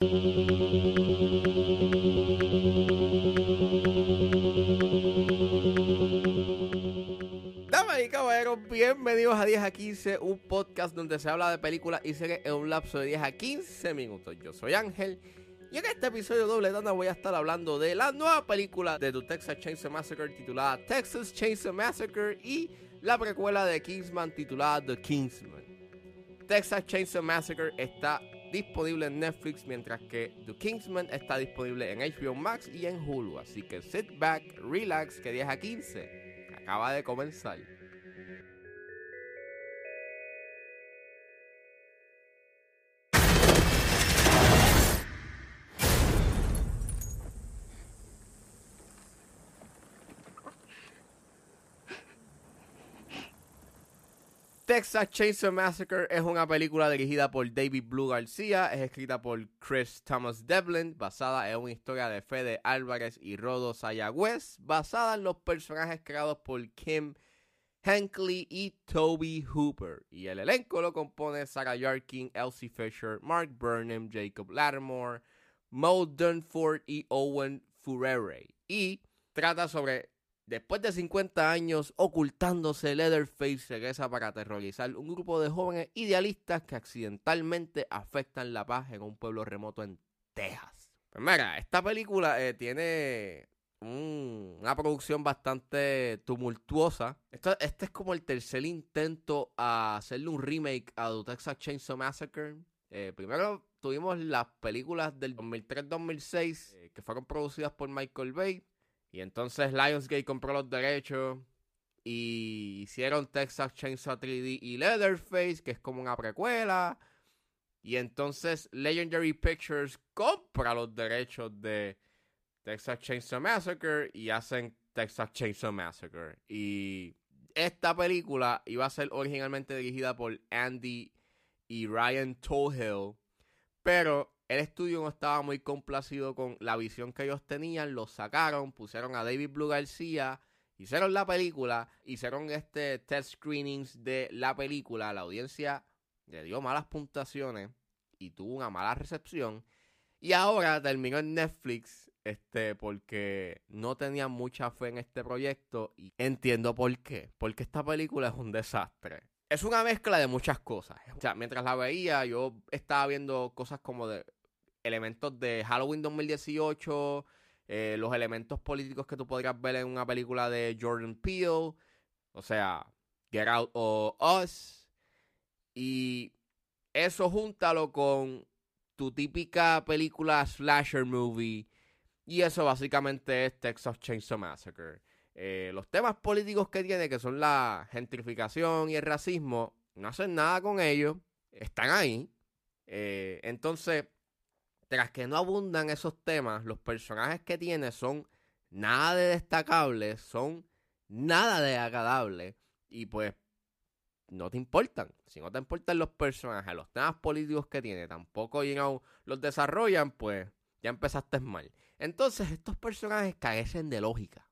Damas y caballeros, bienvenidos a 10 a 15, un podcast donde se habla de películas y series en un lapso de 10 a 15 minutos. Yo soy Ángel y en este episodio doble tanda voy a estar hablando de la nueva película de The Texas Chainsaw Massacre titulada Texas Chainsaw Massacre y la precuela de Kingsman titulada The Kingsman. Texas Chainsaw Massacre está disponible en Netflix, mientras que The Kingsman está disponible en HBO Max y en Hulu. Así que sit back, relax, que 10 a 15 acaba de comenzar. Texas Chainsaw Massacre es una película dirigida por David Blue García, es escrita por Chris Thomas Devlin, basada en una historia de Fede Álvarez y Rodo Sayagüez, basada en los personajes creados por Kim Hankley y Toby Hooper. Y el elenco lo compone Sarah Yarkin, Elsie Fisher, Mark Burnham, Jacob Lattimore, Mo Dunford y Owen Furere. Y trata sobre Después de 50 años ocultándose, Leatherface regresa para aterrorizar un grupo de jóvenes idealistas que accidentalmente afectan la paz en un pueblo remoto en Texas. Pues mira, esta película eh, tiene una producción bastante tumultuosa. este es como el tercer intento a hacerle un remake a The Texas Chainsaw Massacre. Eh, primero tuvimos las películas del 2003-2006 eh, que fueron producidas por Michael Bay. Y entonces Lionsgate compró los derechos y hicieron Texas Chainsaw 3D y Leatherface, que es como una precuela. Y entonces Legendary Pictures compra los derechos de Texas Chainsaw Massacre y hacen Texas Chainsaw Massacre. Y esta película iba a ser originalmente dirigida por Andy y Ryan Tohill, pero el estudio no estaba muy complacido con la visión que ellos tenían, lo sacaron, pusieron a David Blue García, hicieron la película, hicieron este test screenings de la película, la audiencia le dio malas puntuaciones y tuvo una mala recepción. Y ahora terminó en Netflix, este, porque no tenía mucha fe en este proyecto. Y entiendo por qué. Porque esta película es un desastre. Es una mezcla de muchas cosas. O sea, mientras la veía, yo estaba viendo cosas como de elementos de Halloween 2018, eh, los elementos políticos que tú podrías ver en una película de Jordan Peele, o sea, Get Out o Us, y eso júntalo con tu típica película slasher movie, y eso básicamente es Texas Chainsaw Massacre. Eh, los temas políticos que tiene, que son la gentrificación y el racismo, no hacen nada con ellos, están ahí. Eh, entonces, tras que no abundan esos temas, los personajes que tiene son nada de destacables, son nada de agradables y pues no te importan. Si no te importan los personajes, los temas políticos que tiene, tampoco los desarrollan, pues ya empezaste mal. Entonces estos personajes carecen de lógica.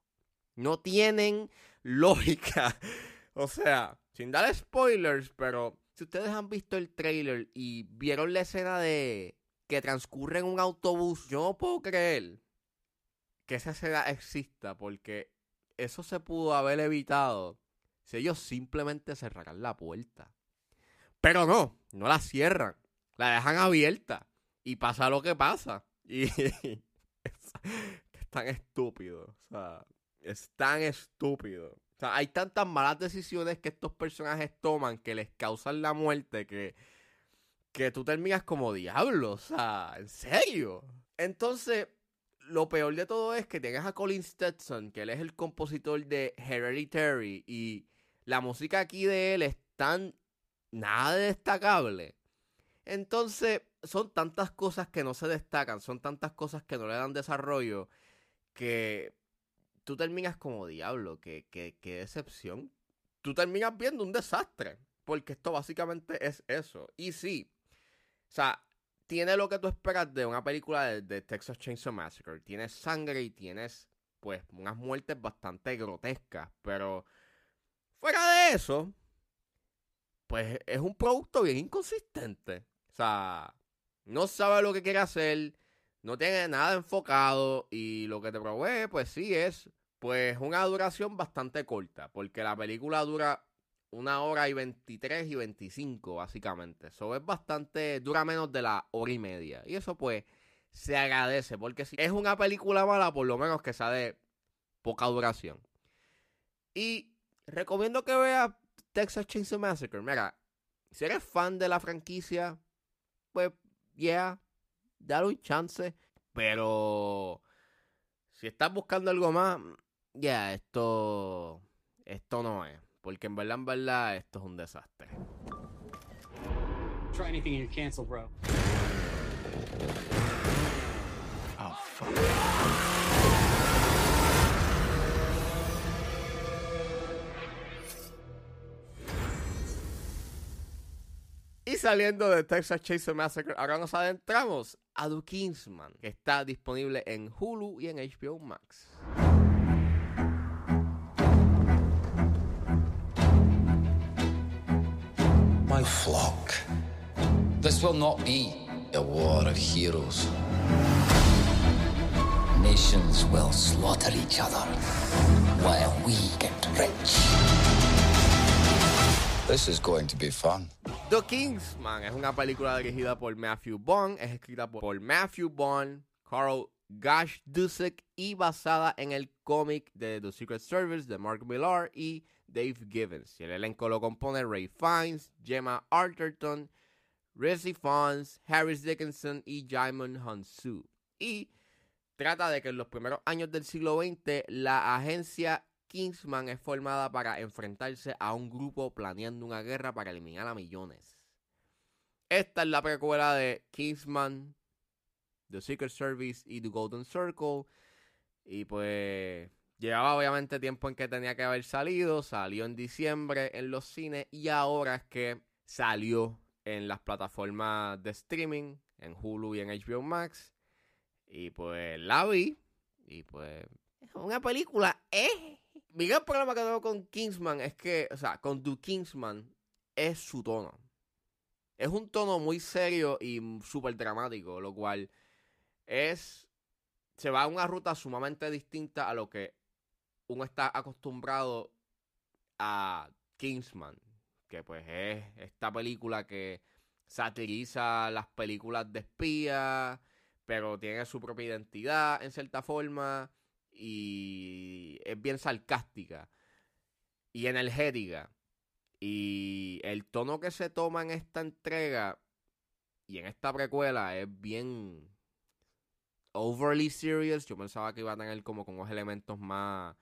No tienen lógica. o sea, sin dar spoilers, pero si ustedes han visto el trailer y vieron la escena de que transcurre en un autobús, yo no puedo creer que esa escena exista porque eso se pudo haber evitado si ellos simplemente cerraran la puerta. Pero no, no la cierran, la dejan abierta y pasa lo que pasa. Y es, tan estúpido, o sea, es tan estúpido. O sea, hay tantas malas decisiones que estos personajes toman que les causan la muerte que que tú terminas como diablo, o sea, en serio. Entonces, lo peor de todo es que tengas a Colin Stetson, que él es el compositor de Hereditary, y la música aquí de él es tan nada destacable. Entonces, son tantas cosas que no se destacan, son tantas cosas que no le dan desarrollo, que tú terminas como diablo, que, que, que decepción. Tú terminas viendo un desastre, porque esto básicamente es eso. Y sí, o sea, tiene lo que tú esperas de una película de, Texas Chainsaw Massacre. Tienes sangre y tienes, pues, unas muertes bastante grotescas. Pero fuera de eso, pues es un producto bien inconsistente. O sea, no sabe lo que quiere hacer, no tiene nada enfocado y lo que te provee, pues sí es, pues una duración bastante corta, porque la película dura una hora y 23 y 25, básicamente. Eso es bastante, dura menos de la hora y media. Y eso pues se agradece, porque si es una película mala, por lo menos que sea de poca duración. Y recomiendo que veas Texas Chainsaw Massacre. Mira, si eres fan de la franquicia, pues, yeah, dale un chance. Pero si estás buscando algo más, ya, esto, esto no es. Porque en verdad, en verdad, esto es un desastre. Try anything and you're canceled, bro. Oh, fuck. Y saliendo de Texas Chainsaw Massacre, ahora nos adentramos a The Kingsman, que está disponible en Hulu y en HBO Max. My flock. This will not be a war of heroes. Nations will slaughter each other while we get rich. This is going to be fun. The Kingsman es una película dirigida por Matthew Bond, es escrita por Matthew Bond, Carl Gash Dusek y basada en el cómic de The Secret Service de Mark Millar y Dave Gibbons. Y el elenco lo compone Ray Fiennes, Gemma Arterton, Rizzy Fons, Harris Dickinson y Jaimon Hansu. Y trata de que en los primeros años del siglo XX la agencia Kingsman es formada para enfrentarse a un grupo planeando una guerra para eliminar a millones. Esta es la precuela de Kingsman, The Secret Service y The Golden Circle. Y pues llevaba obviamente tiempo en que tenía que haber salido. Salió en diciembre en los cines y ahora es que salió en las plataformas de streaming, en Hulu y en HBO Max. Y pues la vi. Y pues es una película, ¿eh? Mi gran problema que tengo con Kingsman es que, o sea, con The Kingsman es su tono. Es un tono muy serio y súper dramático, lo cual es. Se va a una ruta sumamente distinta a lo que uno está acostumbrado a Kingsman, que pues es esta película que satiriza las películas de espía, pero tiene su propia identidad en cierta forma y es bien sarcástica y energética. Y el tono que se toma en esta entrega y en esta precuela es bien overly serious. Yo pensaba que iba a tener como con unos elementos más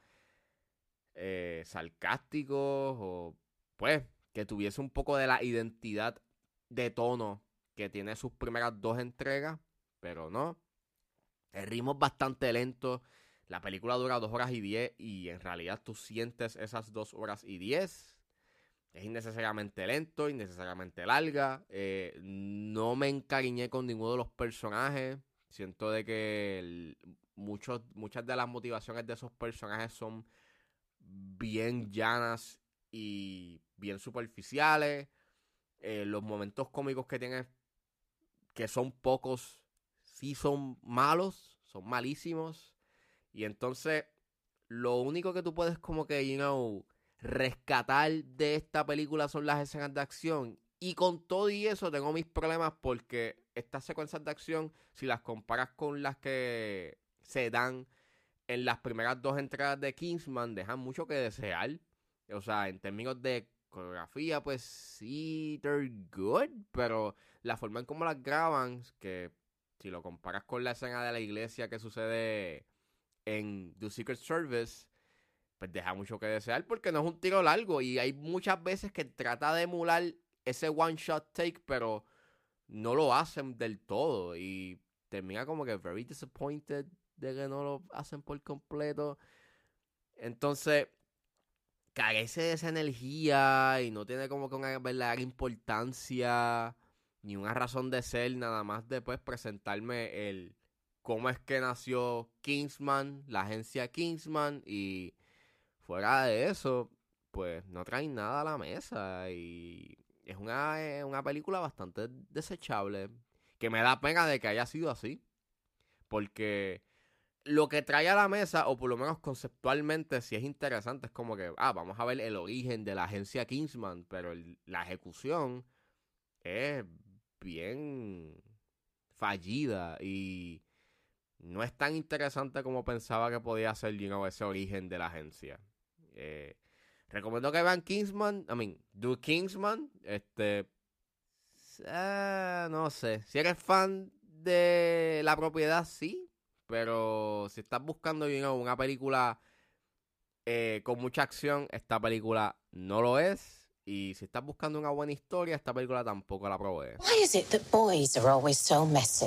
eh, sarcásticos o pues que tuviese un poco de la identidad de tono que tiene sus primeras dos entregas, pero no. El ritmo es bastante lento. La película dura dos horas y diez y en realidad tú sientes esas dos horas y diez. Es innecesariamente lento, innecesariamente larga. Eh, no me encariñé con ninguno de los personajes. Siento de que muchos, muchas de las motivaciones de esos personajes son bien llanas y bien superficiales. Eh, los momentos cómicos que tiene, que son pocos, sí son malos, son malísimos. Y entonces, lo único que tú puedes como que, you know, rescatar de esta película son las escenas de acción. Y con todo y eso tengo mis problemas porque estas secuencias de acción, si las comparas con las que se dan en las primeras dos entradas de Kingsman, dejan mucho que desear. O sea, en términos de coreografía, pues sí, they're good, pero la forma en cómo las graban, que si lo comparas con la escena de la iglesia que sucede en The Secret Service, pues deja mucho que desear porque no es un tiro largo y hay muchas veces que trata de emular ese one shot take, pero no lo hacen del todo y termina como que very disappointed de que no lo hacen por completo. Entonces, carece de esa energía y no tiene como que una verdadera importancia ni una razón de ser, nada más después presentarme el cómo es que nació Kingsman, la agencia Kingsman, y fuera de eso, pues no traen nada a la mesa y es una, una película bastante desechable. que me da pena de que haya sido así. Porque lo que trae a la mesa, o por lo menos conceptualmente, si es interesante, es como que, ah, vamos a ver el origen de la agencia Kingsman, pero la ejecución es bien fallida y no es tan interesante como pensaba que podía ser you ese origen de la agencia. Eh, recomiendo que vean Kingsman, I mean, Do Kingsman, este, eh, no sé, si eres fan de la propiedad, sí, pero si estás buscando una película eh, con mucha acción, esta película no lo es. Y si estás buscando una buena historia, esta película tampoco la provee. Why is it that boys are always so messy?